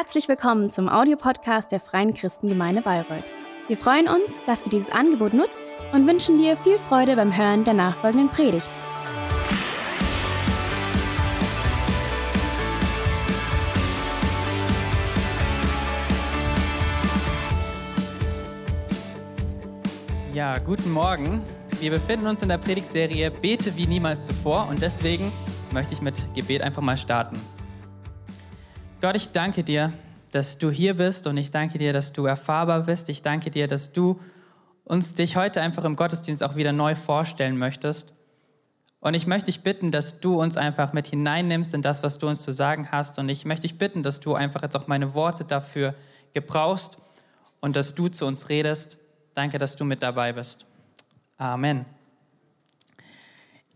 Herzlich willkommen zum Audiopodcast der Freien Christengemeinde Bayreuth. Wir freuen uns, dass du dieses Angebot nutzt und wünschen dir viel Freude beim Hören der nachfolgenden Predigt. Ja, guten Morgen. Wir befinden uns in der Predigtserie Bete wie niemals zuvor und deswegen möchte ich mit Gebet einfach mal starten. Gott, ich danke dir, dass du hier bist und ich danke dir, dass du erfahrbar bist. Ich danke dir, dass du uns dich heute einfach im Gottesdienst auch wieder neu vorstellen möchtest. Und ich möchte dich bitten, dass du uns einfach mit hineinnimmst in das, was du uns zu sagen hast. Und ich möchte dich bitten, dass du einfach jetzt auch meine Worte dafür gebrauchst und dass du zu uns redest. Danke, dass du mit dabei bist. Amen.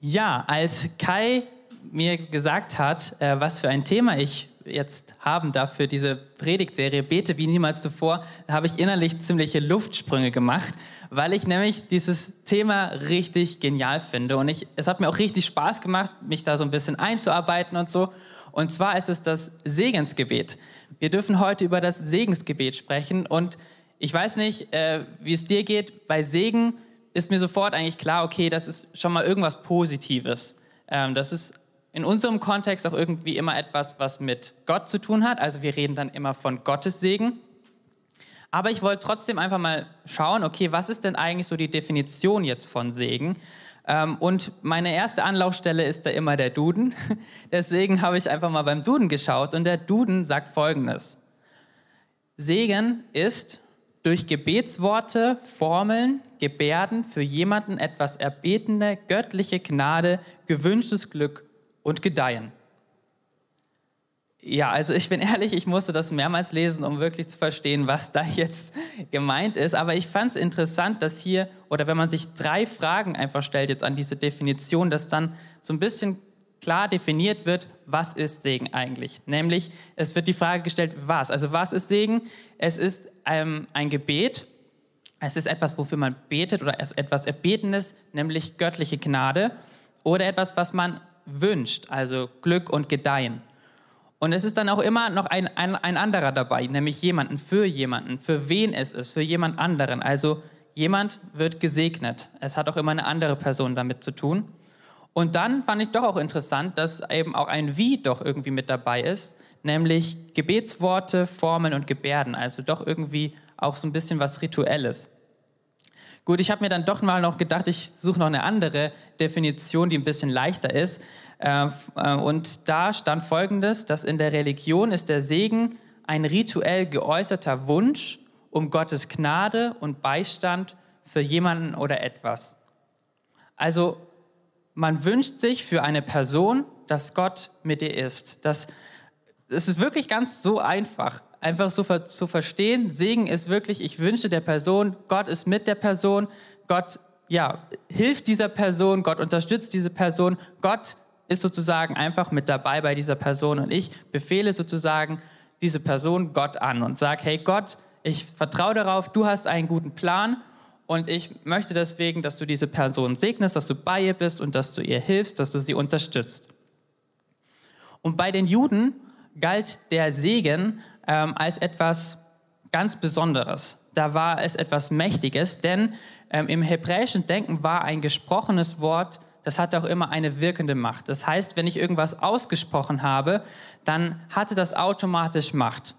Ja, als Kai mir gesagt hat, äh, was für ein Thema ich jetzt haben darf für diese Predigtserie Bete wie niemals zuvor, da habe ich innerlich ziemliche Luftsprünge gemacht, weil ich nämlich dieses Thema richtig genial finde. Und ich, es hat mir auch richtig Spaß gemacht, mich da so ein bisschen einzuarbeiten und so. Und zwar ist es das Segensgebet. Wir dürfen heute über das Segensgebet sprechen. Und ich weiß nicht, äh, wie es dir geht. Bei Segen ist mir sofort eigentlich klar, okay, das ist schon mal irgendwas Positives. Ähm, das ist in unserem Kontext auch irgendwie immer etwas, was mit Gott zu tun hat. Also wir reden dann immer von Gottes Segen. Aber ich wollte trotzdem einfach mal schauen, okay, was ist denn eigentlich so die Definition jetzt von Segen? Ähm, und meine erste Anlaufstelle ist da immer der Duden. Deswegen habe ich einfach mal beim Duden geschaut und der Duden sagt Folgendes. Segen ist durch Gebetsworte, Formeln, Gebärden für jemanden etwas erbetene göttliche Gnade, gewünschtes Glück und gedeihen. Ja, also ich bin ehrlich, ich musste das mehrmals lesen, um wirklich zu verstehen, was da jetzt gemeint ist. Aber ich fand es interessant, dass hier, oder wenn man sich drei Fragen einfach stellt jetzt an diese Definition, dass dann so ein bisschen klar definiert wird, was ist Segen eigentlich. Nämlich, es wird die Frage gestellt, was. Also was ist Segen? Es ist ähm, ein Gebet, es ist etwas, wofür man betet oder etwas Erbetenes, nämlich göttliche Gnade oder etwas, was man wünscht, also Glück und Gedeihen. Und es ist dann auch immer noch ein, ein, ein anderer dabei, nämlich jemanden für jemanden, für wen es ist, für jemand anderen. Also jemand wird gesegnet. Es hat auch immer eine andere Person damit zu tun. Und dann fand ich doch auch interessant, dass eben auch ein Wie doch irgendwie mit dabei ist, nämlich Gebetsworte, Formeln und Gebärden. Also doch irgendwie auch so ein bisschen was Rituelles. Gut, ich habe mir dann doch mal noch gedacht, ich suche noch eine andere Definition, die ein bisschen leichter ist. Äh, äh, und da stand folgendes, dass in der Religion ist der Segen ein rituell geäußerter Wunsch um Gottes Gnade und Beistand für jemanden oder etwas. Also man wünscht sich für eine Person, dass Gott mit dir ist. Das, das ist wirklich ganz so einfach einfach so zu verstehen, Segen ist wirklich, ich wünsche der Person, Gott ist mit der Person, Gott ja, hilft dieser Person, Gott unterstützt diese Person, Gott ist sozusagen einfach mit dabei bei dieser Person und ich befehle sozusagen diese Person Gott an und sage, hey Gott, ich vertraue darauf, du hast einen guten Plan und ich möchte deswegen, dass du diese Person segnest, dass du bei ihr bist und dass du ihr hilfst, dass du sie unterstützt. Und bei den Juden galt der Segen ähm, als etwas ganz Besonderes. Da war es etwas Mächtiges, denn ähm, im hebräischen Denken war ein gesprochenes Wort, das hatte auch immer eine wirkende Macht. Das heißt, wenn ich irgendwas ausgesprochen habe, dann hatte das automatisch Macht.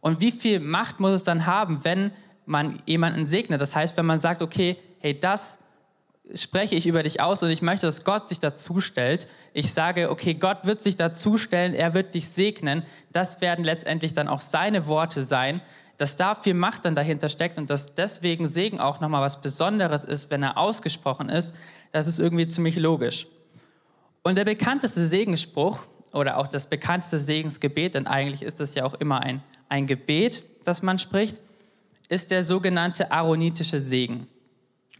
Und wie viel Macht muss es dann haben, wenn man jemanden segnet? Das heißt, wenn man sagt, okay, hey, das spreche ich über dich aus und ich möchte, dass Gott sich dazu stellt. Ich sage, okay, Gott wird sich dazu stellen, er wird dich segnen. Das werden letztendlich dann auch seine Worte sein, dass da viel Macht dann dahinter steckt und dass deswegen Segen auch nochmal was Besonderes ist, wenn er ausgesprochen ist. Das ist irgendwie ziemlich logisch. Und der bekannteste Segensspruch oder auch das bekannteste Segensgebet, denn eigentlich ist es ja auch immer ein, ein Gebet, das man spricht, ist der sogenannte aaronitische Segen.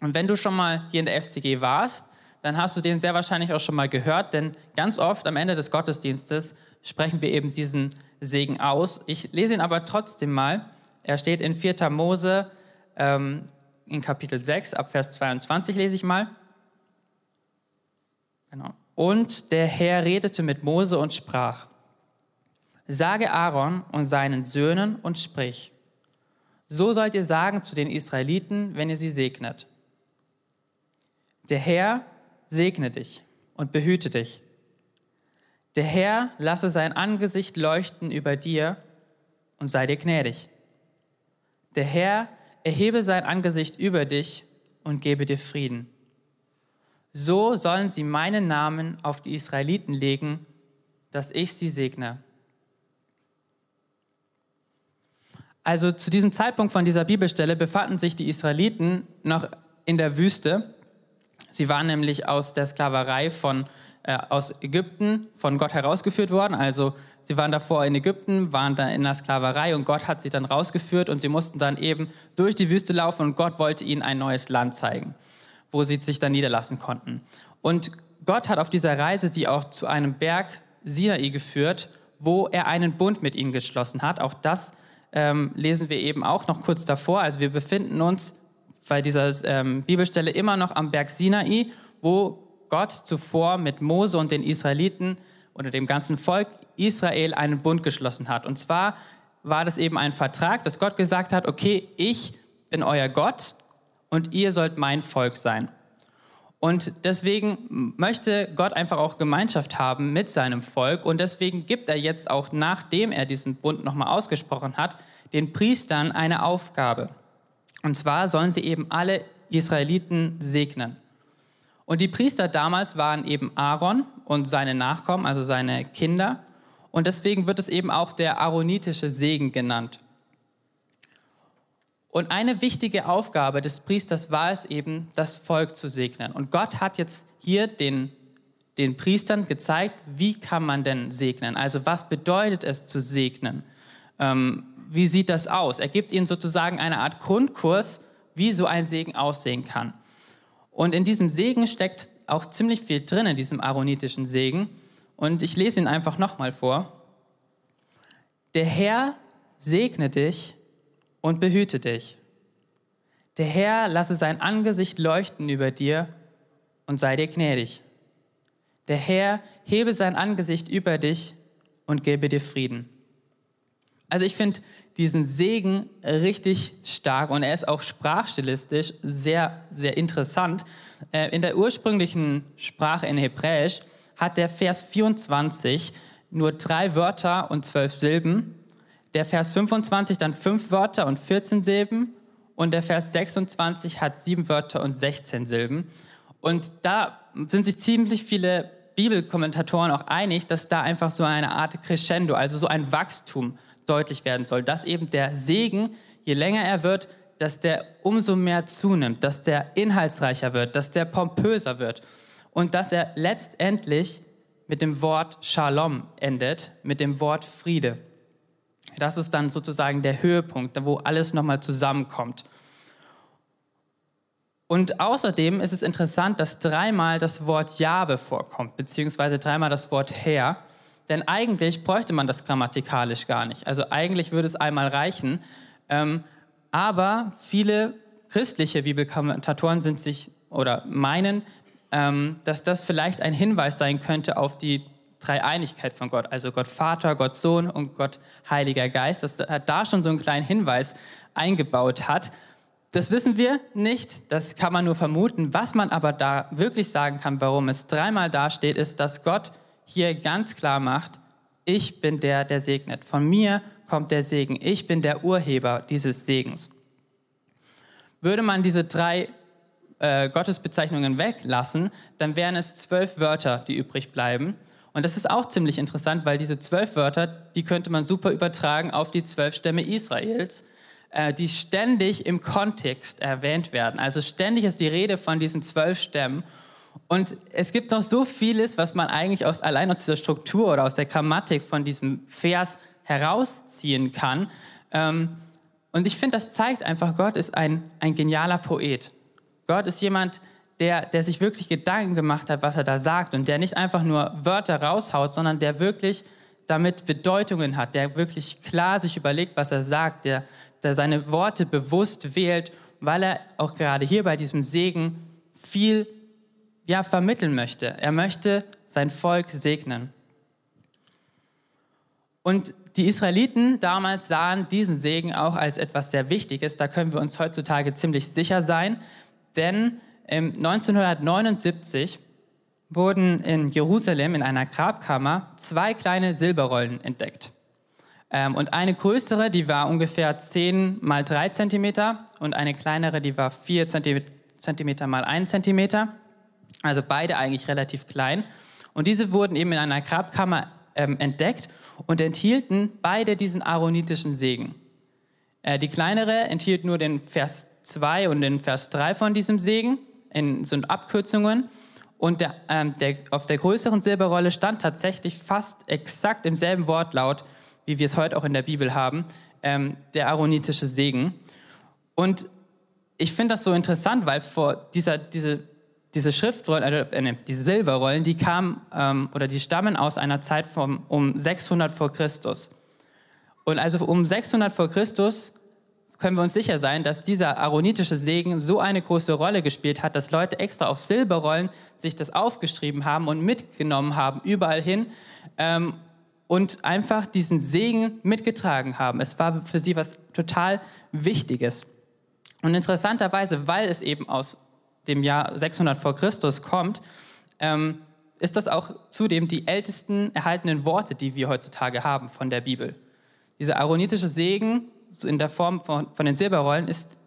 Und wenn du schon mal hier in der FCG warst, dann hast du den sehr wahrscheinlich auch schon mal gehört, denn ganz oft am Ende des Gottesdienstes sprechen wir eben diesen Segen aus. Ich lese ihn aber trotzdem mal. Er steht in 4. Mose ähm, in Kapitel 6, ab Vers 22 lese ich mal. Genau. Und der Herr redete mit Mose und sprach, Sage Aaron und seinen Söhnen und sprich, so sollt ihr sagen zu den Israeliten, wenn ihr sie segnet. Der Herr segne dich und behüte dich. Der Herr lasse sein Angesicht leuchten über dir und sei dir gnädig. Der Herr erhebe sein Angesicht über dich und gebe dir Frieden. So sollen sie meinen Namen auf die Israeliten legen, dass ich sie segne. Also zu diesem Zeitpunkt von dieser Bibelstelle befanden sich die Israeliten noch in der Wüste. Sie waren nämlich aus der Sklaverei von, äh, aus Ägypten von Gott herausgeführt worden. Also sie waren davor in Ägypten, waren da in der Sklaverei und Gott hat sie dann rausgeführt und sie mussten dann eben durch die Wüste laufen und Gott wollte ihnen ein neues Land zeigen, wo sie sich dann niederlassen konnten. Und Gott hat auf dieser Reise sie auch zu einem Berg Sinai geführt, wo er einen Bund mit ihnen geschlossen hat. Auch das ähm, lesen wir eben auch noch kurz davor. Also wir befinden uns bei dieser ähm, Bibelstelle immer noch am Berg Sinai, wo Gott zuvor mit Mose und den Israeliten oder dem ganzen Volk Israel einen Bund geschlossen hat. Und zwar war das eben ein Vertrag, dass Gott gesagt hat, okay, ich bin euer Gott und ihr sollt mein Volk sein. Und deswegen möchte Gott einfach auch Gemeinschaft haben mit seinem Volk. Und deswegen gibt er jetzt auch, nachdem er diesen Bund nochmal ausgesprochen hat, den Priestern eine Aufgabe. Und zwar sollen sie eben alle Israeliten segnen. Und die Priester damals waren eben Aaron und seine Nachkommen, also seine Kinder. Und deswegen wird es eben auch der aaronitische Segen genannt. Und eine wichtige Aufgabe des Priesters war es eben, das Volk zu segnen. Und Gott hat jetzt hier den, den Priestern gezeigt, wie kann man denn segnen? Also was bedeutet es zu segnen? Ähm, wie sieht das aus? Er gibt ihnen sozusagen eine Art Grundkurs, wie so ein Segen aussehen kann. Und in diesem Segen steckt auch ziemlich viel drin, in diesem aaronitischen Segen. Und ich lese ihn einfach nochmal vor. Der Herr segne dich und behüte dich. Der Herr lasse sein Angesicht leuchten über dir und sei dir gnädig. Der Herr hebe sein Angesicht über dich und gebe dir Frieden. Also ich finde diesen Segen richtig stark und er ist auch sprachstilistisch sehr, sehr interessant. Äh, in der ursprünglichen Sprache in Hebräisch hat der Vers 24 nur drei Wörter und zwölf Silben der Vers 25 dann fünf Wörter und 14 Silben und der Vers 26 hat sieben Wörter und 16 Silben. Und da sind sich ziemlich viele Bibelkommentatoren auch einig, dass da einfach so eine Art Crescendo, also so ein Wachstum deutlich werden soll, dass eben der Segen, je länger er wird, dass der umso mehr zunimmt, dass der inhaltsreicher wird, dass der pompöser wird und dass er letztendlich mit dem Wort Shalom endet, mit dem Wort Friede. Das ist dann sozusagen der Höhepunkt, wo alles nochmal zusammenkommt. Und außerdem ist es interessant, dass dreimal das Wort Jahwe vorkommt, beziehungsweise dreimal das Wort Herr. Denn eigentlich bräuchte man das grammatikalisch gar nicht. Also eigentlich würde es einmal reichen. Ähm, aber viele christliche Bibelkommentatoren sind sich oder meinen, ähm, dass das vielleicht ein Hinweis sein könnte auf die Dreieinigkeit von Gott, also Gott Vater, Gott Sohn und Gott Heiliger Geist, dass er da schon so einen kleinen Hinweis eingebaut hat. Das wissen wir nicht, das kann man nur vermuten. Was man aber da wirklich sagen kann, warum es dreimal dasteht, ist, dass Gott hier ganz klar macht, ich bin der, der segnet. Von mir kommt der Segen. Ich bin der Urheber dieses Segens. Würde man diese drei äh, Gottesbezeichnungen weglassen, dann wären es zwölf Wörter, die übrig bleiben. Und das ist auch ziemlich interessant, weil diese zwölf Wörter, die könnte man super übertragen auf die zwölf Stämme Israels, äh, die ständig im Kontext erwähnt werden. Also ständig ist die Rede von diesen zwölf Stämmen. Und es gibt noch so vieles, was man eigentlich aus, allein aus dieser Struktur oder aus der Grammatik von diesem Vers herausziehen kann. Ähm, und ich finde, das zeigt einfach, Gott ist ein, ein genialer Poet. Gott ist jemand, der der, sich wirklich Gedanken gemacht hat, was er da sagt und der nicht einfach nur Wörter raushaut, sondern der wirklich damit Bedeutungen hat, der wirklich klar sich überlegt, was er sagt, der, der seine Worte bewusst wählt, weil er auch gerade hier bei diesem Segen viel ja, vermitteln möchte. Er möchte sein Volk segnen. Und die Israeliten damals sahen diesen Segen auch als etwas sehr Wichtiges. Da können wir uns heutzutage ziemlich sicher sein, denn 1979 wurden in Jerusalem in einer Grabkammer zwei kleine Silberrollen entdeckt. Ähm, und eine größere, die war ungefähr 10 mal 3 cm und eine kleinere, die war 4 cm mal 1 cm. Also beide eigentlich relativ klein. Und diese wurden eben in einer Grabkammer ähm, entdeckt und enthielten beide diesen aaronitischen Segen. Äh, die kleinere enthielt nur den Vers 2 und den Vers 3 von diesem Segen, in, sind Abkürzungen. Und der, ähm, der, auf der größeren Silberrolle stand tatsächlich fast exakt im selben Wortlaut wie wir es heute auch in der Bibel haben, ähm, der aaronitische Segen. Und ich finde das so interessant, weil vor dieser, diese, diese Schriftrollen, äh, ne, diese Silberrollen, die kamen ähm, oder die stammen aus einer Zeit vom, um 600 vor Christus. Und also um 600 vor Christus können wir uns sicher sein, dass dieser aaronitische Segen so eine große Rolle gespielt hat, dass Leute extra auf Silberrollen sich das aufgeschrieben haben und mitgenommen haben, überall hin. Ähm, und einfach diesen Segen mitgetragen haben. Es war für sie was total Wichtiges. Und interessanterweise, weil es eben aus dem Jahr 600 vor Christus kommt, ähm, ist das auch zudem die ältesten erhaltenen Worte, die wir heutzutage haben von der Bibel. Dieser aaronitische Segen in der Form von, von den Silberrollen ist,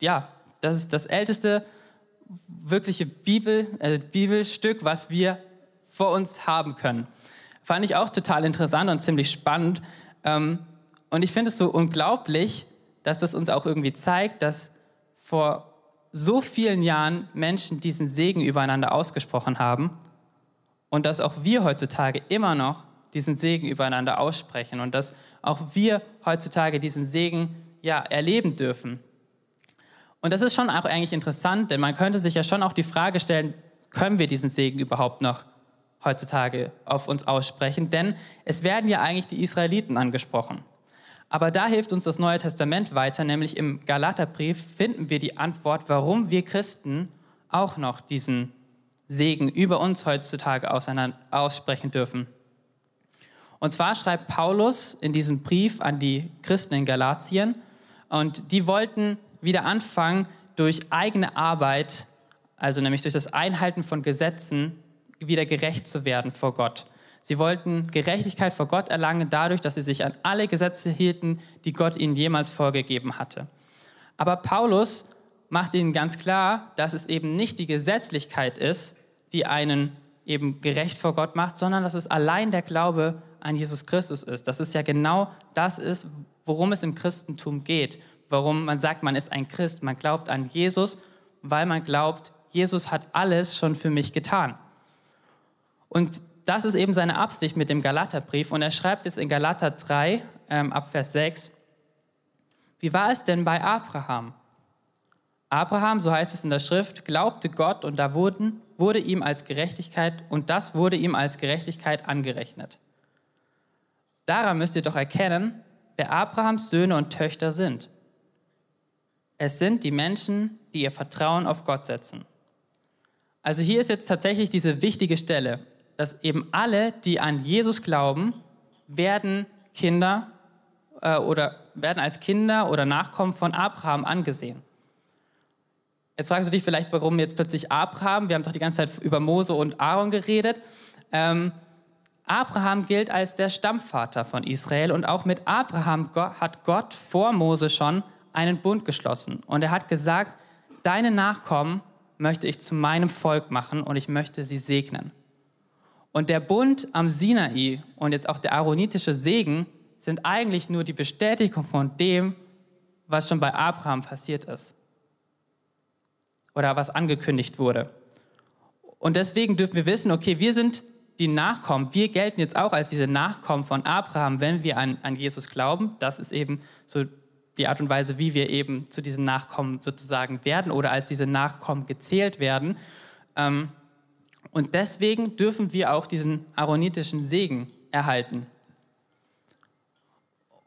ja, das ist das älteste wirkliche Bibel, äh, Bibelstück, was wir vor uns haben können. Fand ich auch total interessant und ziemlich spannend. Ähm, und ich finde es so unglaublich, dass das uns auch irgendwie zeigt, dass vor so vielen Jahren Menschen diesen Segen übereinander ausgesprochen haben und dass auch wir heutzutage immer noch diesen Segen übereinander aussprechen und dass auch wir heutzutage diesen Segen ja erleben dürfen. Und das ist schon auch eigentlich interessant, denn man könnte sich ja schon auch die Frage stellen, können wir diesen Segen überhaupt noch heutzutage auf uns aussprechen, denn es werden ja eigentlich die Israeliten angesprochen. Aber da hilft uns das Neue Testament weiter, nämlich im Galaterbrief finden wir die Antwort, warum wir Christen auch noch diesen Segen über uns heutzutage aussprechen dürfen. Und zwar schreibt Paulus in diesem Brief an die Christen in Galatien, und die wollten wieder anfangen, durch eigene Arbeit, also nämlich durch das Einhalten von Gesetzen, wieder gerecht zu werden vor Gott. Sie wollten Gerechtigkeit vor Gott erlangen dadurch, dass sie sich an alle Gesetze hielten, die Gott ihnen jemals vorgegeben hatte. Aber Paulus macht ihnen ganz klar, dass es eben nicht die Gesetzlichkeit ist, die einen eben gerecht vor Gott macht, sondern dass es allein der Glaube an Jesus Christus ist. Das ist ja genau das ist, worum es im Christentum geht. Warum man sagt, man ist ein Christ, man glaubt an Jesus, weil man glaubt, Jesus hat alles schon für mich getan. Und das ist eben seine Absicht mit dem Galaterbrief. Und er schreibt jetzt in Galater 3, ähm, ab Vers 6, wie war es denn bei Abraham? Abraham, so heißt es in der Schrift, glaubte Gott und da wurden, wurde ihm als Gerechtigkeit und das wurde ihm als Gerechtigkeit angerechnet. Daran müsst ihr doch erkennen, wer Abrahams Söhne und Töchter sind. Es sind die Menschen, die ihr Vertrauen auf Gott setzen. Also hier ist jetzt tatsächlich diese wichtige Stelle dass eben alle, die an Jesus glauben, werden Kinder äh, oder werden als Kinder oder Nachkommen von Abraham angesehen. Jetzt fragst du dich vielleicht, warum jetzt plötzlich Abraham? Wir haben doch die ganze Zeit über Mose und Aaron geredet. Ähm, Abraham gilt als der Stammvater von Israel und auch mit Abraham hat Gott vor Mose schon einen Bund geschlossen. Und er hat gesagt, deine Nachkommen möchte ich zu meinem Volk machen und ich möchte sie segnen. Und der Bund am Sinai und jetzt auch der aaronitische Segen sind eigentlich nur die Bestätigung von dem, was schon bei Abraham passiert ist oder was angekündigt wurde. Und deswegen dürfen wir wissen, okay, wir sind die Nachkommen, wir gelten jetzt auch als diese Nachkommen von Abraham, wenn wir an, an Jesus glauben. Das ist eben so die Art und Weise, wie wir eben zu diesen Nachkommen sozusagen werden oder als diese Nachkommen gezählt werden. Ähm, und deswegen dürfen wir auch diesen aaronitischen Segen erhalten.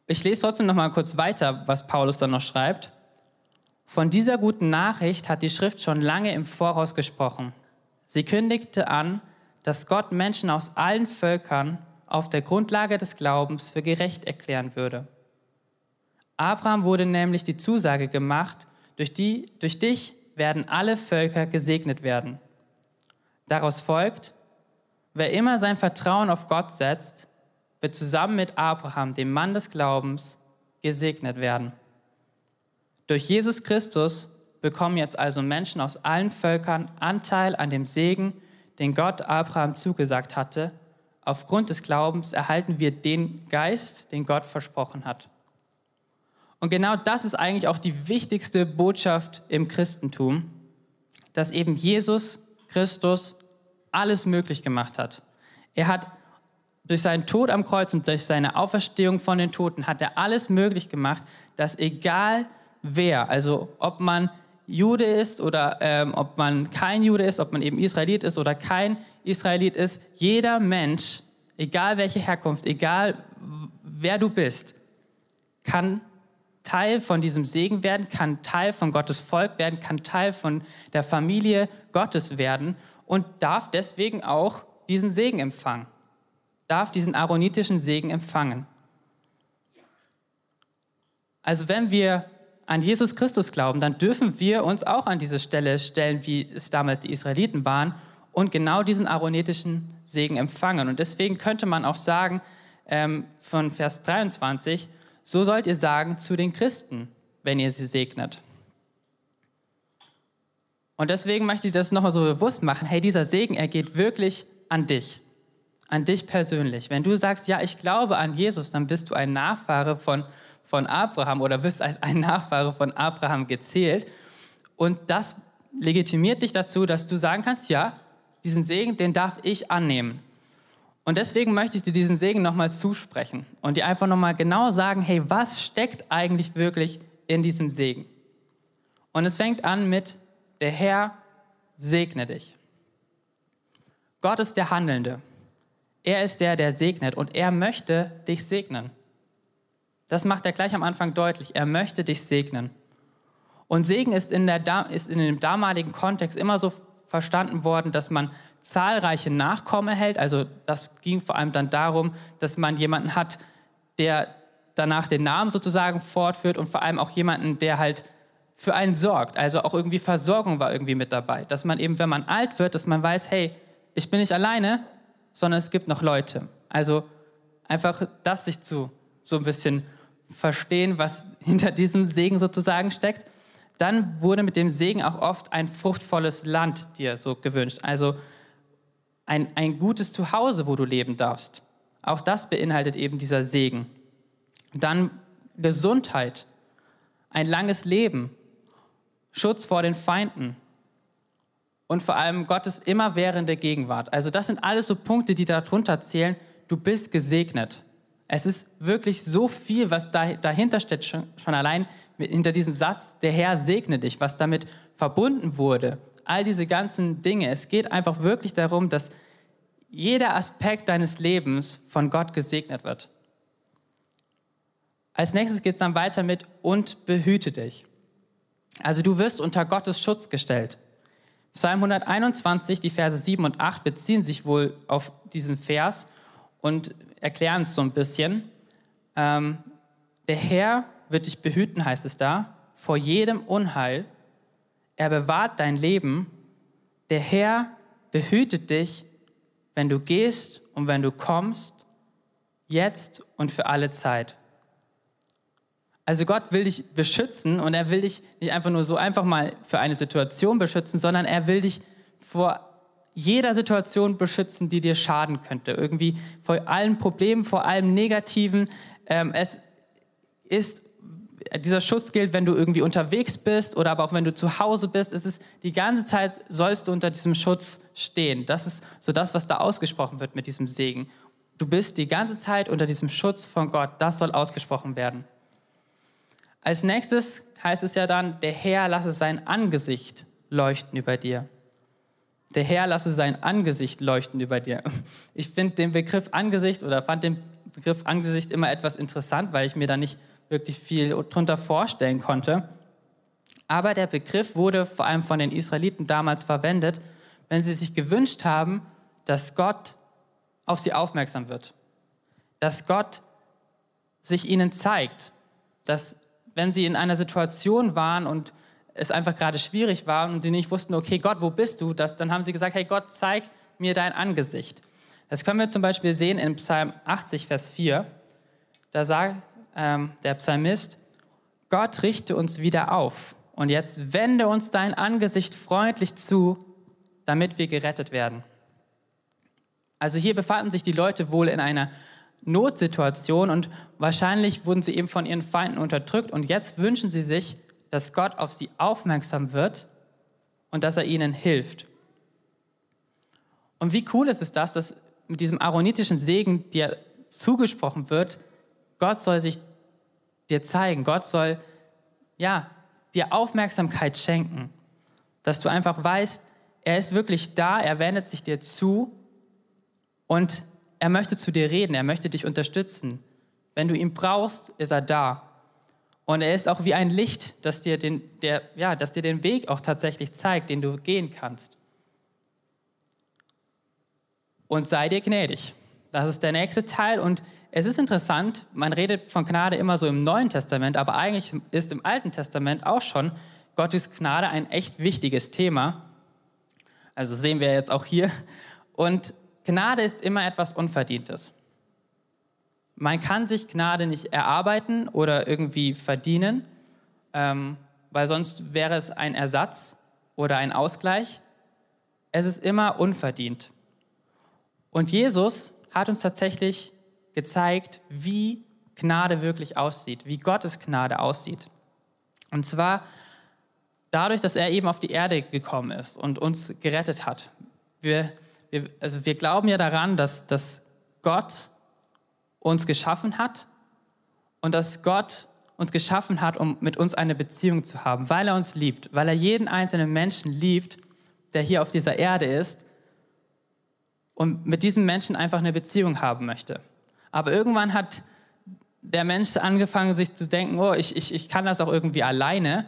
Ich lese trotzdem noch mal kurz weiter, was Paulus dann noch schreibt. Von dieser guten Nachricht hat die Schrift schon lange im Voraus gesprochen. Sie kündigte an, dass Gott Menschen aus allen Völkern auf der Grundlage des Glaubens für gerecht erklären würde. Abraham wurde nämlich die Zusage gemacht, durch, die, durch dich werden alle Völker gesegnet werden. Daraus folgt, wer immer sein Vertrauen auf Gott setzt, wird zusammen mit Abraham, dem Mann des Glaubens, gesegnet werden. Durch Jesus Christus bekommen jetzt also Menschen aus allen Völkern Anteil an dem Segen, den Gott Abraham zugesagt hatte. Aufgrund des Glaubens erhalten wir den Geist, den Gott versprochen hat. Und genau das ist eigentlich auch die wichtigste Botschaft im Christentum, dass eben Jesus Christus alles möglich gemacht hat. Er hat durch seinen Tod am Kreuz und durch seine Auferstehung von den Toten hat er alles möglich gemacht, dass egal wer, also ob man Jude ist oder ähm, ob man kein Jude ist, ob man eben Israelit ist oder kein Israelit ist, jeder Mensch, egal welche Herkunft, egal wer du bist, kann Teil von diesem Segen werden, kann Teil von Gottes Volk werden, kann Teil von der Familie Gottes werden und darf deswegen auch diesen Segen empfangen, darf diesen aaronitischen Segen empfangen. Also wenn wir an Jesus Christus glauben, dann dürfen wir uns auch an diese Stelle stellen, wie es damals die Israeliten waren, und genau diesen aaronetischen Segen empfangen. Und deswegen könnte man auch sagen, ähm, von Vers 23, so sollt ihr sagen zu den Christen, wenn ihr sie segnet. Und deswegen möchte ich das nochmal so bewusst machen. Hey, dieser Segen, er geht wirklich an dich, an dich persönlich. Wenn du sagst, ja, ich glaube an Jesus, dann bist du ein Nachfahre von von Abraham oder wirst als ein Nachfahre von Abraham gezählt. Und das legitimiert dich dazu, dass du sagen kannst, ja, diesen Segen, den darf ich annehmen. Und deswegen möchte ich dir diesen Segen nochmal zusprechen und dir einfach nochmal genau sagen, hey, was steckt eigentlich wirklich in diesem Segen? Und es fängt an mit, der Herr segne dich. Gott ist der Handelnde. Er ist der, der segnet und er möchte dich segnen. Das macht er gleich am Anfang deutlich. Er möchte dich segnen. Und Segen ist in, der, ist in dem damaligen Kontext immer so verstanden worden, dass man zahlreiche Nachkommen erhält. Also das ging vor allem dann darum, dass man jemanden hat, der danach den Namen sozusagen fortführt und vor allem auch jemanden, der halt für einen sorgt. Also auch irgendwie Versorgung war irgendwie mit dabei. Dass man eben, wenn man alt wird, dass man weiß, hey, ich bin nicht alleine, sondern es gibt noch Leute. Also einfach das sich zu so ein bisschen verstehen, was hinter diesem Segen sozusagen steckt. Dann wurde mit dem Segen auch oft ein fruchtvolles Land dir so gewünscht. Also ein, ein gutes Zuhause, wo du leben darfst. Auch das beinhaltet eben dieser Segen. Dann Gesundheit, ein langes Leben, Schutz vor den Feinden und vor allem Gottes immerwährende Gegenwart. Also das sind alles so Punkte, die darunter zählen. Du bist gesegnet. Es ist wirklich so viel, was da, dahinter steht, schon, allein hinter diesem Satz, der Herr segne dich, was damit verbunden wurde. All diese ganzen Dinge. Es geht einfach wirklich darum, dass jeder Aspekt deines Lebens von Gott gesegnet wird. Als nächstes geht es dann weiter mit und behüte dich. Also du wirst unter Gottes Schutz gestellt. Psalm 121, die Verse 7 und 8 beziehen sich wohl auf diesen Vers und erklären es so ein bisschen. Ähm, der Herr wird dich behüten, heißt es da, vor jedem Unheil. Er bewahrt dein Leben. Der Herr behütet dich, wenn du gehst und wenn du kommst, jetzt und für alle Zeit. Also Gott will dich beschützen und er will dich nicht einfach nur so einfach mal für eine Situation beschützen, sondern er will dich vor jeder Situation beschützen, die dir schaden könnte. Irgendwie vor allen Problemen, vor allem Negativen. Ähm, es ist, dieser Schutz gilt, wenn du irgendwie unterwegs bist oder aber auch wenn du zu Hause bist. Es ist die ganze Zeit sollst du unter diesem Schutz stehen. Das ist so das, was da ausgesprochen wird mit diesem Segen. Du bist die ganze Zeit unter diesem Schutz von Gott. Das soll ausgesprochen werden. Als nächstes heißt es ja dann, der Herr lasse sein Angesicht leuchten über dir der Herr lasse sein Angesicht leuchten über dir. Ich finde den Begriff Angesicht oder fand den Begriff Angesicht immer etwas interessant, weil ich mir da nicht wirklich viel drunter vorstellen konnte. Aber der Begriff wurde vor allem von den Israeliten damals verwendet, wenn sie sich gewünscht haben, dass Gott auf sie aufmerksam wird. dass Gott sich ihnen zeigt, dass wenn sie in einer Situation waren und es einfach gerade schwierig war und sie nicht wussten, okay, Gott, wo bist du? Das, dann haben sie gesagt, hey Gott, zeig mir dein Angesicht. Das können wir zum Beispiel sehen in Psalm 80, Vers 4. Da sagt ähm, der Psalmist, Gott richte uns wieder auf und jetzt wende uns dein Angesicht freundlich zu, damit wir gerettet werden. Also hier befanden sich die Leute wohl in einer Notsituation und wahrscheinlich wurden sie eben von ihren Feinden unterdrückt und jetzt wünschen sie sich, dass Gott auf sie aufmerksam wird und dass er ihnen hilft. Und wie cool ist es das, dass mit diesem aaronitischen Segen dir zugesprochen wird, Gott soll sich dir zeigen, Gott soll ja, dir Aufmerksamkeit schenken, dass du einfach weißt, er ist wirklich da, er wendet sich dir zu und er möchte zu dir reden, er möchte dich unterstützen. Wenn du ihn brauchst, ist er da. Und er ist auch wie ein Licht, das dir den, der, ja, das dir den Weg auch tatsächlich zeigt, den du gehen kannst. Und sei dir gnädig. Das ist der nächste Teil. Und es ist interessant, man redet von Gnade immer so im Neuen Testament, aber eigentlich ist im Alten Testament auch schon Gottes Gnade ein echt wichtiges Thema. Also sehen wir jetzt auch hier. Und Gnade ist immer etwas Unverdientes. Man kann sich Gnade nicht erarbeiten oder irgendwie verdienen, ähm, weil sonst wäre es ein Ersatz oder ein Ausgleich. Es ist immer unverdient. Und Jesus hat uns tatsächlich gezeigt, wie Gnade wirklich aussieht, wie Gottes Gnade aussieht. Und zwar dadurch, dass er eben auf die Erde gekommen ist und uns gerettet hat. Wir wir, also wir glauben ja daran, dass, dass Gott uns geschaffen hat und dass Gott uns geschaffen hat, um mit uns eine Beziehung zu haben, weil er uns liebt, weil er jeden einzelnen Menschen liebt, der hier auf dieser Erde ist und mit diesem Menschen einfach eine Beziehung haben möchte. Aber irgendwann hat der Mensch angefangen, sich zu denken, oh, ich, ich, ich kann das auch irgendwie alleine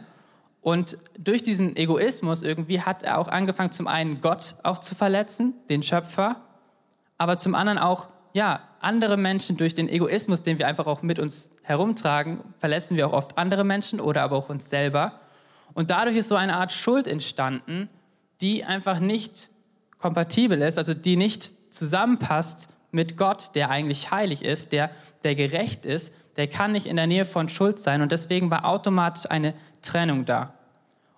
und durch diesen Egoismus irgendwie hat er auch angefangen, zum einen Gott auch zu verletzen, den Schöpfer, aber zum anderen auch, ja, andere Menschen durch den Egoismus, den wir einfach auch mit uns herumtragen, verletzen wir auch oft andere Menschen oder aber auch uns selber. Und dadurch ist so eine Art Schuld entstanden, die einfach nicht kompatibel ist, also die nicht zusammenpasst mit Gott, der eigentlich heilig ist, der, der gerecht ist, der kann nicht in der Nähe von Schuld sein und deswegen war automatisch eine Trennung da.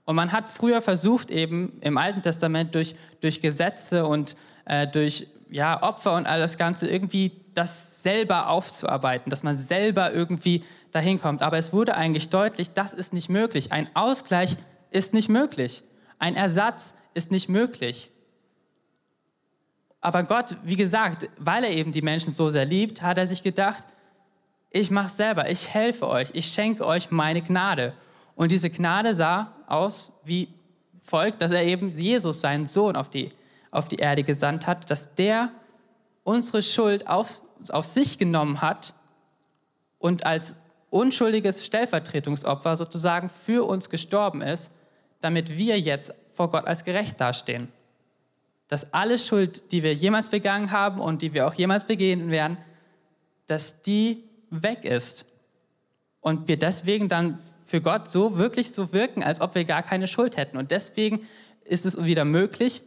Und man hat früher versucht, eben im Alten Testament durch, durch Gesetze und äh, durch ja, Opfer und all das Ganze irgendwie das selber aufzuarbeiten, dass man selber irgendwie dahin kommt. Aber es wurde eigentlich deutlich, das ist nicht möglich. Ein Ausgleich ist nicht möglich. Ein Ersatz ist nicht möglich. Aber Gott, wie gesagt, weil er eben die Menschen so sehr liebt, hat er sich gedacht, ich mache selber, ich helfe euch, ich schenke euch meine Gnade. Und diese Gnade sah aus wie folgt, dass er eben Jesus, seinen Sohn, auf die, auf die Erde gesandt hat, dass der unsere Schuld auf, auf sich genommen hat und als unschuldiges Stellvertretungsopfer sozusagen für uns gestorben ist, damit wir jetzt vor Gott als gerecht dastehen. Dass alle Schuld, die wir jemals begangen haben und die wir auch jemals begehen werden, dass die weg ist. Und wir deswegen dann für Gott so wirklich so wirken, als ob wir gar keine Schuld hätten. Und deswegen ist es wieder möglich,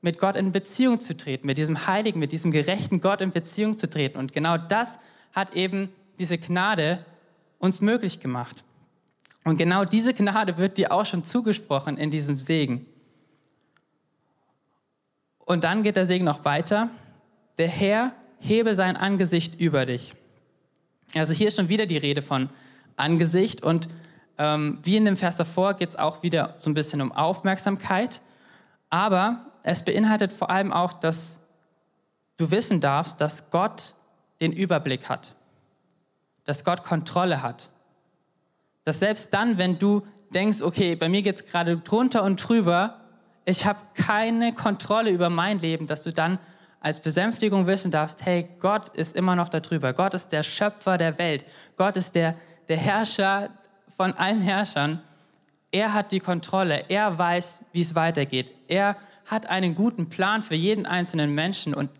mit Gott in Beziehung zu treten, mit diesem heiligen, mit diesem gerechten Gott in Beziehung zu treten. Und genau das hat eben diese Gnade uns möglich gemacht. Und genau diese Gnade wird dir auch schon zugesprochen in diesem Segen. Und dann geht der Segen noch weiter. Der Herr hebe sein Angesicht über dich. Also hier ist schon wieder die Rede von Angesicht und ähm, wie in dem Vers davor geht es auch wieder so ein bisschen um Aufmerksamkeit, aber es beinhaltet vor allem auch, dass du wissen darfst, dass Gott den Überblick hat, dass Gott Kontrolle hat. Dass selbst dann, wenn du denkst, okay, bei mir geht es gerade drunter und drüber, ich habe keine Kontrolle über mein Leben, dass du dann als Besänftigung wissen darfst, hey, Gott ist immer noch darüber. Gott ist der Schöpfer der Welt. Gott ist der, der Herrscher von allen Herrschern. Er hat die Kontrolle. Er weiß, wie es weitergeht. Er hat einen guten Plan für jeden einzelnen Menschen und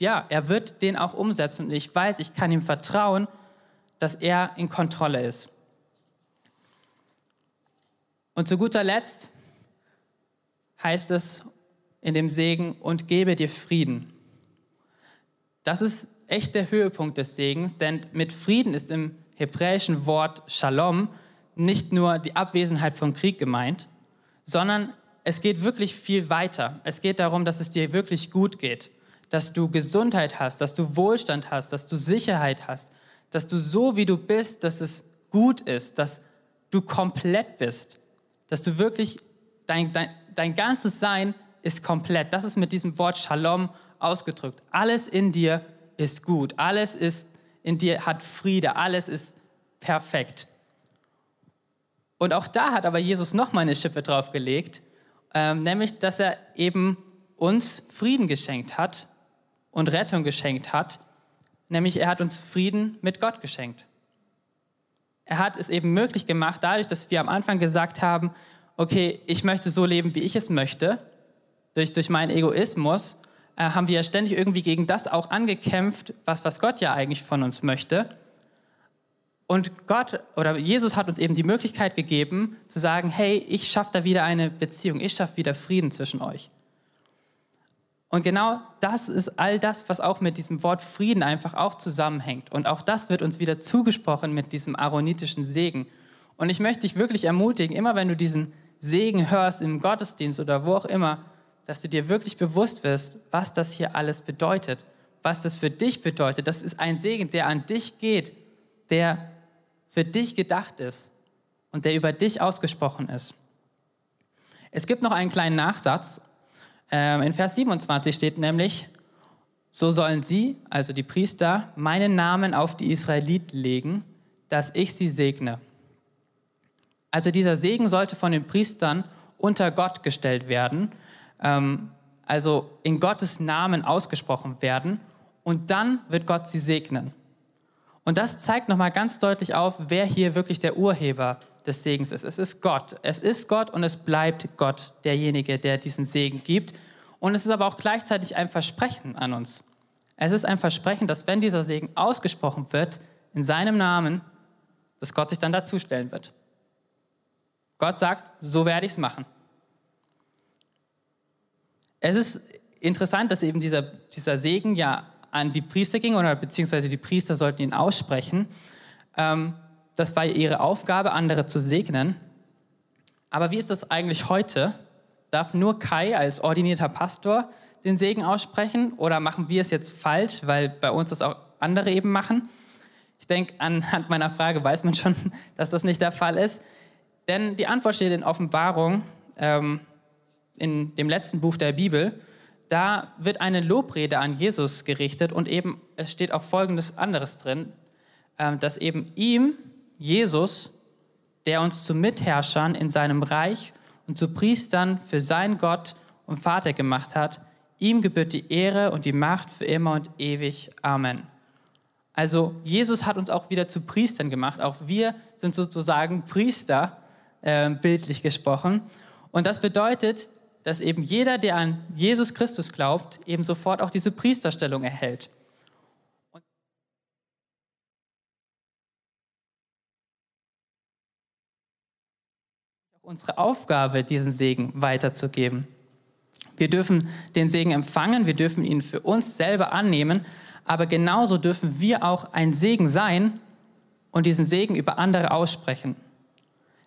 ja, er wird den auch umsetzen. Und ich weiß, ich kann ihm vertrauen, dass er in Kontrolle ist. Und zu guter Letzt heißt es in dem Segen, und gebe dir Frieden. Das ist echt der Höhepunkt des Segens, denn mit Frieden ist im hebräischen Wort Shalom nicht nur die Abwesenheit von Krieg gemeint, sondern es geht wirklich viel weiter. Es geht darum, dass es dir wirklich gut geht, dass du Gesundheit hast, dass du Wohlstand hast, dass du Sicherheit hast, dass du so wie du bist, dass es gut ist, dass du komplett bist, dass du wirklich, dein, dein, dein ganzes Sein ist komplett. Das ist mit diesem Wort Shalom ausgedrückt. Alles in dir ist gut, alles ist in dir hat Friede, alles ist perfekt. Und auch da hat aber Jesus noch mal eine Schippe draufgelegt, ähm, nämlich, dass er eben uns Frieden geschenkt hat und Rettung geschenkt hat, nämlich er hat uns Frieden mit Gott geschenkt. Er hat es eben möglich gemacht, dadurch, dass wir am Anfang gesagt haben, okay, ich möchte so leben, wie ich es möchte, durch, durch meinen Egoismus, äh, haben wir ja ständig irgendwie gegen das auch angekämpft, was, was Gott ja eigentlich von uns möchte. Und Gott oder Jesus hat uns eben die Möglichkeit gegeben, zu sagen, hey, ich schaffe da wieder eine Beziehung, ich schaffe wieder Frieden zwischen euch. Und genau das ist all das, was auch mit diesem Wort Frieden einfach auch zusammenhängt. Und auch das wird uns wieder zugesprochen mit diesem aaronitischen Segen. Und ich möchte dich wirklich ermutigen, immer wenn du diesen Segen hörst im Gottesdienst oder wo auch immer, dass du dir wirklich bewusst wirst, was das hier alles bedeutet, was das für dich bedeutet. Das ist ein Segen, der an dich geht, der für dich gedacht ist und der über dich ausgesprochen ist. Es gibt noch einen kleinen Nachsatz. Ähm, in Vers 27 steht nämlich, so sollen sie, also die Priester, meinen Namen auf die Israeliten legen, dass ich sie segne. Also dieser Segen sollte von den Priestern unter Gott gestellt werden, ähm, also in Gottes Namen ausgesprochen werden und dann wird Gott sie segnen. Und das zeigt nochmal ganz deutlich auf, wer hier wirklich der Urheber des Segens ist. Es ist Gott. Es ist Gott und es bleibt Gott derjenige, der diesen Segen gibt. Und es ist aber auch gleichzeitig ein Versprechen an uns. Es ist ein Versprechen, dass wenn dieser Segen ausgesprochen wird, in seinem Namen, dass Gott sich dann dazustellen wird. Gott sagt, so werde ich es machen. Es ist interessant, dass eben dieser, dieser Segen ja an die Priester ging, oder beziehungsweise die Priester sollten ihn aussprechen. Ähm, das war ihre Aufgabe, andere zu segnen. Aber wie ist das eigentlich heute? Darf nur Kai als ordinierter Pastor den Segen aussprechen oder machen wir es jetzt falsch, weil bei uns das auch andere eben machen? Ich denke, anhand meiner Frage weiß man schon, dass das nicht der Fall ist. Denn die Antwort steht in Offenbarung, ähm, in dem letzten Buch der Bibel da wird eine Lobrede an Jesus gerichtet und eben es steht auch Folgendes anderes drin, ähm, dass eben ihm, Jesus, der uns zu Mitherrschern in seinem Reich und zu Priestern für sein Gott und Vater gemacht hat, ihm gebührt die Ehre und die Macht für immer und ewig. Amen. Also Jesus hat uns auch wieder zu Priestern gemacht. Auch wir sind sozusagen Priester, äh, bildlich gesprochen. Und das bedeutet, dass eben jeder, der an Jesus Christus glaubt, eben sofort auch diese Priesterstellung erhält. Unsere Aufgabe, diesen Segen weiterzugeben. Wir dürfen den Segen empfangen, wir dürfen ihn für uns selber annehmen, aber genauso dürfen wir auch ein Segen sein und diesen Segen über andere aussprechen.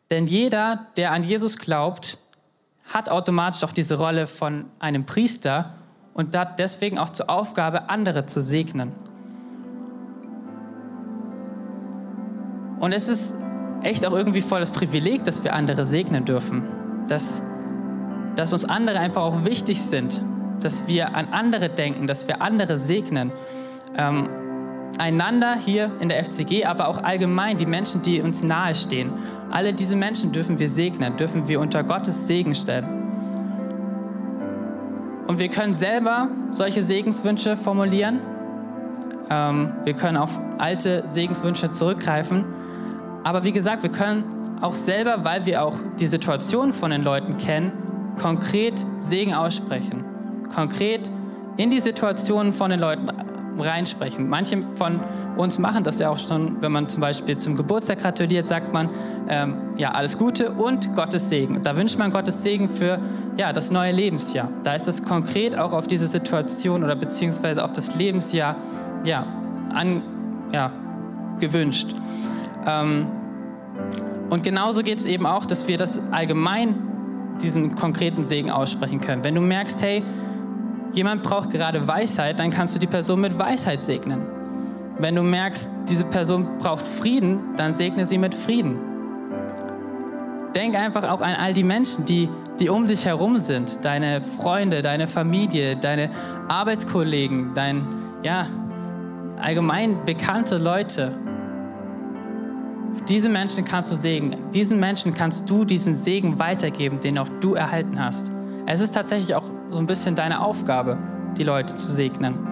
Denn jeder, der an Jesus glaubt, hat automatisch auch diese Rolle von einem Priester und hat deswegen auch zur Aufgabe, andere zu segnen. Und es ist echt auch irgendwie voll das Privileg, dass wir andere segnen dürfen. Dass, dass uns andere einfach auch wichtig sind. Dass wir an andere denken, dass wir andere segnen. Ähm, einander hier in der FCG, aber auch allgemein die Menschen, die uns nahestehen. Alle diese Menschen dürfen wir segnen, dürfen wir unter Gottes Segen stellen. Und wir können selber solche Segenswünsche formulieren. Ähm, wir können auf alte Segenswünsche zurückgreifen. Aber wie gesagt, wir können auch selber, weil wir auch die Situation von den Leuten kennen, konkret Segen aussprechen. Konkret in die Situationen von den Leuten reinsprechen. Manche von uns machen das ja auch schon, wenn man zum Beispiel zum Geburtstag gratuliert, sagt man, ähm, ja, alles Gute und Gottes Segen. Da wünscht man Gottes Segen für ja, das neue Lebensjahr. Da ist es konkret auch auf diese Situation oder beziehungsweise auf das Lebensjahr ja, an, ja, gewünscht. Ähm, und genauso geht es eben auch, dass wir das allgemein diesen konkreten Segen aussprechen können. Wenn du merkst, hey, jemand braucht gerade Weisheit, dann kannst du die Person mit Weisheit segnen. Wenn du merkst, diese Person braucht Frieden, dann segne sie mit Frieden. Denk einfach auch an all die Menschen, die, die um dich herum sind. Deine Freunde, deine Familie, deine Arbeitskollegen, dein, ja, allgemein bekannte Leute. Diese Menschen kannst du segnen. Diesen Menschen kannst du diesen Segen weitergeben, den auch du erhalten hast. Es ist tatsächlich auch so ein bisschen deine Aufgabe, die Leute zu segnen.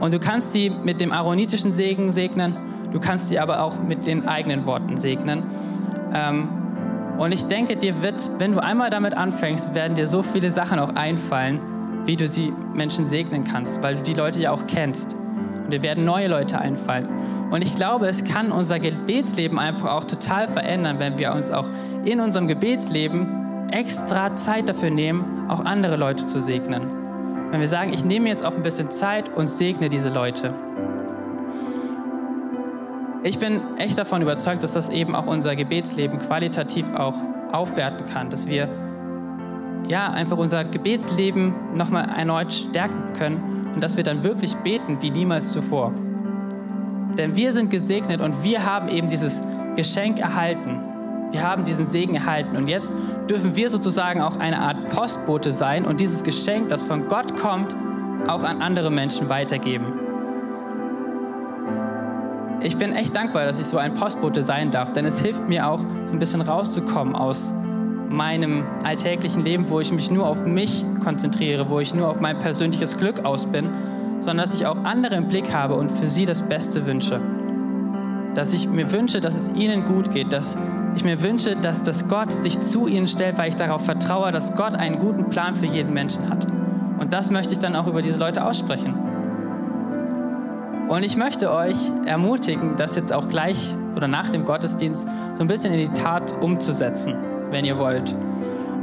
Und du kannst sie mit dem aaronitischen Segen segnen, du kannst sie aber auch mit den eigenen Worten segnen. Ähm, und ich denke, dir wird, wenn du einmal damit anfängst, werden dir so viele Sachen auch einfallen, wie du sie Menschen segnen kannst, weil du die Leute ja auch kennst. Und dir werden neue Leute einfallen. Und ich glaube, es kann unser Gebetsleben einfach auch total verändern, wenn wir uns auch in unserem Gebetsleben extra Zeit dafür nehmen, auch andere Leute zu segnen. Wenn wir sagen, ich nehme jetzt auch ein bisschen Zeit und segne diese Leute. Ich bin echt davon überzeugt, dass das eben auch unser Gebetsleben qualitativ auch aufwerten kann, dass wir ja einfach unser Gebetsleben nochmal erneut stärken können und dass wir dann wirklich beten wie niemals zuvor. Denn wir sind gesegnet und wir haben eben dieses Geschenk erhalten. Wir haben diesen Segen erhalten und jetzt dürfen wir sozusagen auch eine Art Postbote sein und dieses Geschenk, das von Gott kommt, auch an andere Menschen weitergeben. Ich bin echt dankbar, dass ich so ein Postbote sein darf, denn es hilft mir auch, so ein bisschen rauszukommen aus meinem alltäglichen Leben, wo ich mich nur auf mich konzentriere, wo ich nur auf mein persönliches Glück aus bin, sondern dass ich auch andere im Blick habe und für sie das Beste wünsche. Dass ich mir wünsche, dass es ihnen gut geht, dass ich mir wünsche, dass das Gott sich zu ihnen stellt, weil ich darauf vertraue, dass Gott einen guten Plan für jeden Menschen hat. Und das möchte ich dann auch über diese Leute aussprechen. Und ich möchte euch ermutigen, das jetzt auch gleich oder nach dem Gottesdienst so ein bisschen in die Tat umzusetzen, wenn ihr wollt.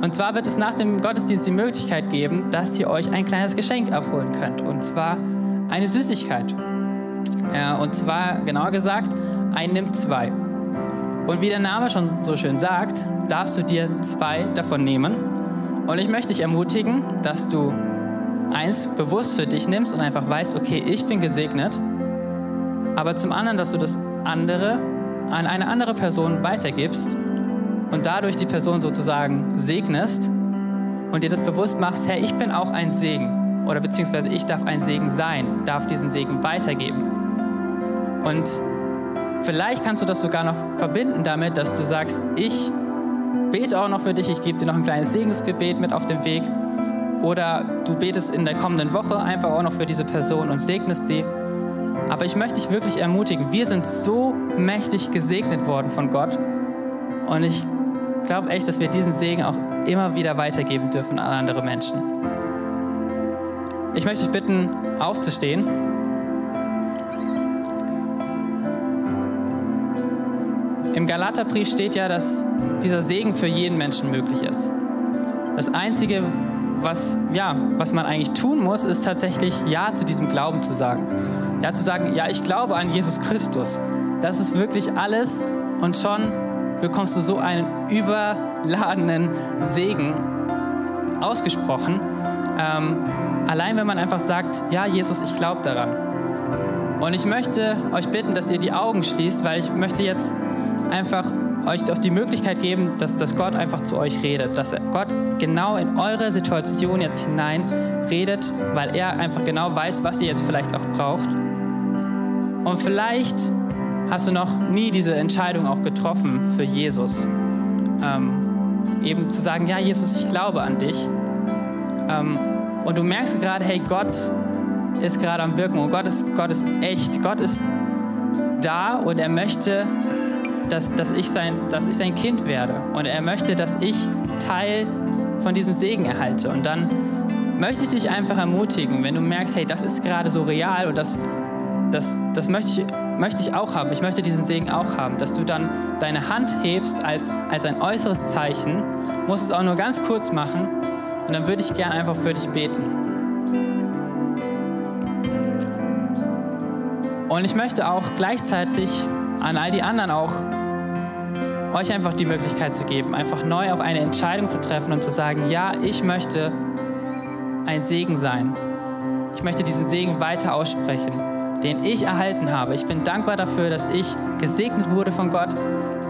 Und zwar wird es nach dem Gottesdienst die Möglichkeit geben, dass ihr euch ein kleines Geschenk abholen könnt. Und zwar eine Süßigkeit. und zwar, genauer gesagt, ein Nimm zwei. Und wie der Name schon so schön sagt, darfst du dir zwei davon nehmen. Und ich möchte dich ermutigen, dass du eins bewusst für dich nimmst und einfach weißt, okay, ich bin gesegnet. Aber zum anderen, dass du das andere an eine andere Person weitergibst und dadurch die Person sozusagen segnest und dir das bewusst machst, hey, ich bin auch ein Segen oder beziehungsweise ich darf ein Segen sein, darf diesen Segen weitergeben. Und Vielleicht kannst du das sogar noch verbinden damit, dass du sagst, ich bete auch noch für dich, ich gebe dir noch ein kleines Segensgebet mit auf den Weg. Oder du betest in der kommenden Woche einfach auch noch für diese Person und segnest sie. Aber ich möchte dich wirklich ermutigen, wir sind so mächtig gesegnet worden von Gott. Und ich glaube echt, dass wir diesen Segen auch immer wieder weitergeben dürfen an andere Menschen. Ich möchte dich bitten, aufzustehen. Im Galaterbrief steht ja, dass dieser Segen für jeden Menschen möglich ist. Das Einzige, was, ja, was man eigentlich tun muss, ist tatsächlich Ja zu diesem Glauben zu sagen. Ja zu sagen, ja, ich glaube an Jesus Christus. Das ist wirklich alles und schon bekommst du so einen überladenen Segen ausgesprochen. Ähm, allein wenn man einfach sagt, ja, Jesus, ich glaube daran. Und ich möchte euch bitten, dass ihr die Augen schließt, weil ich möchte jetzt einfach euch auch die Möglichkeit geben, dass, dass Gott einfach zu euch redet, dass Gott genau in eure Situation jetzt hinein redet, weil er einfach genau weiß, was ihr jetzt vielleicht auch braucht. Und vielleicht hast du noch nie diese Entscheidung auch getroffen für Jesus. Ähm, eben zu sagen, ja Jesus, ich glaube an dich. Ähm, und du merkst gerade, hey, Gott ist gerade am Wirken und Gott ist, Gott ist echt, Gott ist da und er möchte dass, dass, ich sein, dass ich sein Kind werde. Und er möchte, dass ich Teil von diesem Segen erhalte. Und dann möchte ich dich einfach ermutigen, wenn du merkst, hey, das ist gerade so real und das, das, das möchte, ich, möchte ich auch haben, ich möchte diesen Segen auch haben, dass du dann deine Hand hebst als, als ein äußeres Zeichen, musst es auch nur ganz kurz machen und dann würde ich gerne einfach für dich beten. Und ich möchte auch gleichzeitig an all die anderen auch euch einfach die Möglichkeit zu geben, einfach neu auch eine Entscheidung zu treffen und zu sagen, ja, ich möchte ein Segen sein. Ich möchte diesen Segen weiter aussprechen, den ich erhalten habe. Ich bin dankbar dafür, dass ich gesegnet wurde von Gott,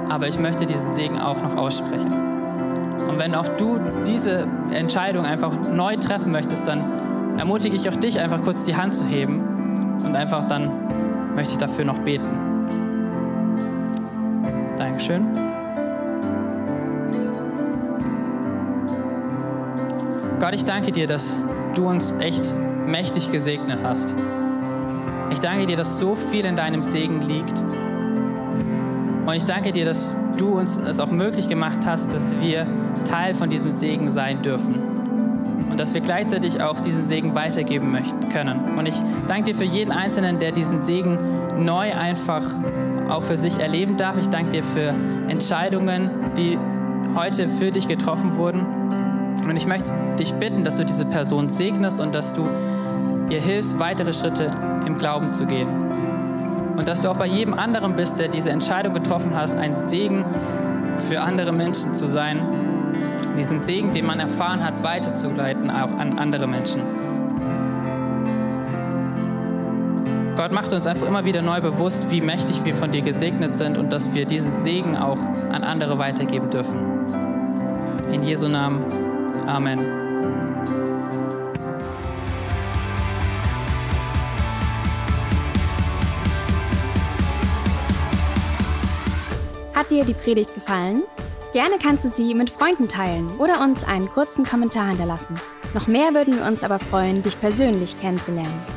aber ich möchte diesen Segen auch noch aussprechen. Und wenn auch du diese Entscheidung einfach neu treffen möchtest, dann ermutige ich auch dich, einfach kurz die Hand zu heben und einfach dann möchte ich dafür noch beten. Dankeschön. Gott, ich danke dir, dass du uns echt mächtig gesegnet hast. Ich danke dir, dass so viel in deinem Segen liegt. Und ich danke dir, dass du uns es auch möglich gemacht hast, dass wir Teil von diesem Segen sein dürfen. Und dass wir gleichzeitig auch diesen Segen weitergeben möchten, können. Und ich danke dir für jeden Einzelnen, der diesen Segen neu einfach auch für sich erleben darf. Ich danke dir für Entscheidungen, die heute für dich getroffen wurden. Und ich möchte dich bitten, dass du diese Person segnest und dass du ihr hilfst, weitere Schritte im Glauben zu gehen. Und dass du auch bei jedem anderen bist, der diese Entscheidung getroffen hat, ein Segen für andere Menschen zu sein, diesen Segen, den man erfahren hat, weiterzuleiten auch an andere Menschen. Gott macht uns einfach immer wieder neu bewusst, wie mächtig wir von dir gesegnet sind und dass wir diesen Segen auch an andere weitergeben dürfen. In Jesu Namen. Amen. Hat dir die Predigt gefallen? Gerne kannst du sie mit Freunden teilen oder uns einen kurzen Kommentar hinterlassen. Noch mehr würden wir uns aber freuen, dich persönlich kennenzulernen.